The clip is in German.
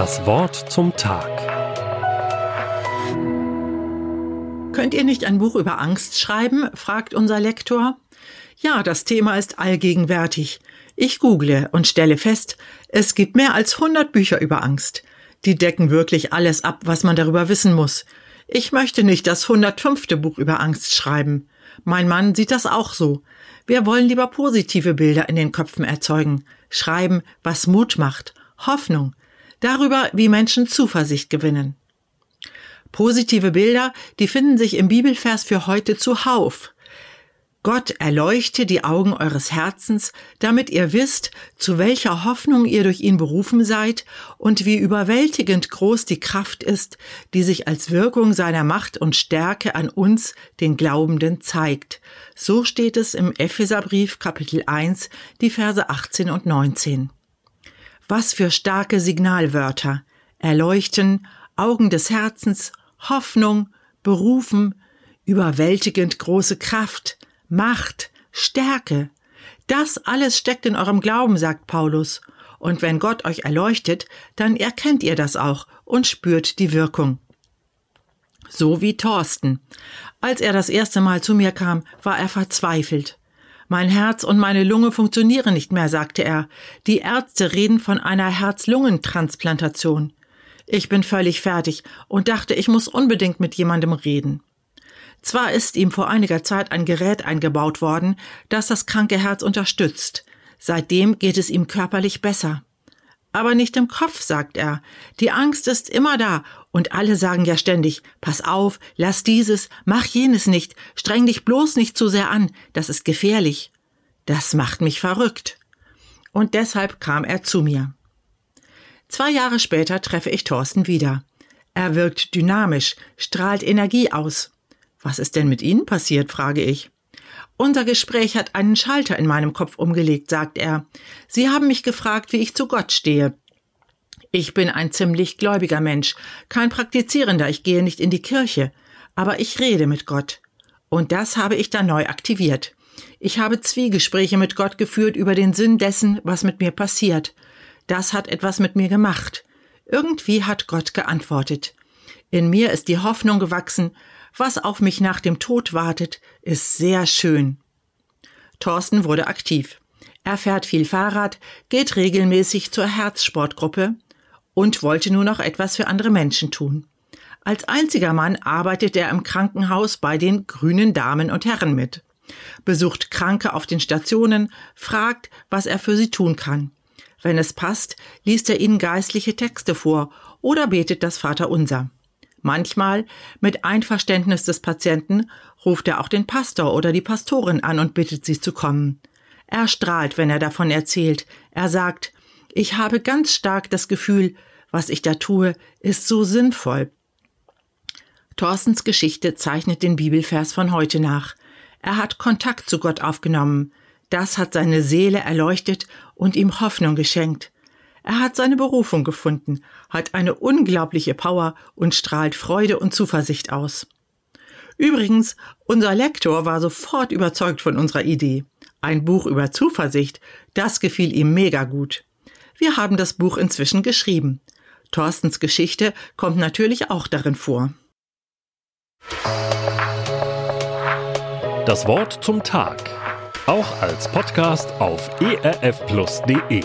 Das Wort zum Tag. Könnt ihr nicht ein Buch über Angst schreiben? fragt unser Lektor. Ja, das Thema ist allgegenwärtig. Ich google und stelle fest, es gibt mehr als 100 Bücher über Angst. Die decken wirklich alles ab, was man darüber wissen muss. Ich möchte nicht das 105. Buch über Angst schreiben. Mein Mann sieht das auch so. Wir wollen lieber positive Bilder in den Köpfen erzeugen, schreiben, was Mut macht, Hoffnung, darüber, wie Menschen Zuversicht gewinnen. Positive Bilder, die finden sich im Bibelvers für heute zuhauf. Gott erleuchte die Augen eures Herzens, damit ihr wisst, zu welcher Hoffnung ihr durch ihn berufen seid und wie überwältigend groß die Kraft ist, die sich als Wirkung seiner Macht und Stärke an uns, den Glaubenden, zeigt. So steht es im Epheserbrief Kapitel 1, die Verse 18 und 19. Was für starke Signalwörter. Erleuchten, Augen des Herzens, Hoffnung, berufen, überwältigend große Kraft, Macht, Stärke. Das alles steckt in eurem Glauben, sagt Paulus. Und wenn Gott euch erleuchtet, dann erkennt ihr das auch und spürt die Wirkung. So wie Thorsten. Als er das erste Mal zu mir kam, war er verzweifelt. Mein Herz und meine Lunge funktionieren nicht mehr, sagte er. Die Ärzte reden von einer Herz-Lungen-Transplantation. Ich bin völlig fertig und dachte, ich muss unbedingt mit jemandem reden. Zwar ist ihm vor einiger Zeit ein Gerät eingebaut worden, das das kranke Herz unterstützt. Seitdem geht es ihm körperlich besser. Aber nicht im Kopf, sagt er. Die Angst ist immer da, und alle sagen ja ständig Pass auf, lass dieses, mach jenes nicht, streng dich bloß nicht zu sehr an, das ist gefährlich. Das macht mich verrückt. Und deshalb kam er zu mir. Zwei Jahre später treffe ich Thorsten wieder. Er wirkt dynamisch, strahlt Energie aus. Was ist denn mit Ihnen passiert? frage ich. Unser Gespräch hat einen Schalter in meinem Kopf umgelegt, sagt er. Sie haben mich gefragt, wie ich zu Gott stehe. Ich bin ein ziemlich gläubiger Mensch, kein Praktizierender, ich gehe nicht in die Kirche, aber ich rede mit Gott. Und das habe ich dann neu aktiviert. Ich habe Zwiegespräche mit Gott geführt über den Sinn dessen, was mit mir passiert. Das hat etwas mit mir gemacht. Irgendwie hat Gott geantwortet. In mir ist die Hoffnung gewachsen, was auf mich nach dem Tod wartet, ist sehr schön. Thorsten wurde aktiv. Er fährt viel Fahrrad, geht regelmäßig zur Herzsportgruppe und wollte nur noch etwas für andere Menschen tun. Als einziger Mann arbeitet er im Krankenhaus bei den grünen Damen und Herren mit, besucht Kranke auf den Stationen, fragt, was er für sie tun kann. Wenn es passt, liest er ihnen geistliche Texte vor oder betet das Vaterunser. Manchmal, mit Einverständnis des Patienten, ruft er auch den Pastor oder die Pastorin an und bittet sie zu kommen. Er strahlt, wenn er davon erzählt. Er sagt, ich habe ganz stark das Gefühl, was ich da tue, ist so sinnvoll. Thorstens Geschichte zeichnet den Bibelvers von heute nach. Er hat Kontakt zu Gott aufgenommen. Das hat seine Seele erleuchtet und ihm Hoffnung geschenkt. Er hat seine Berufung gefunden, hat eine unglaubliche Power und strahlt Freude und Zuversicht aus. Übrigens, unser Lektor war sofort überzeugt von unserer Idee. Ein Buch über Zuversicht, das gefiel ihm mega gut. Wir haben das Buch inzwischen geschrieben. Thorstens Geschichte kommt natürlich auch darin vor. Das Wort zum Tag. Auch als Podcast auf erfplus.de.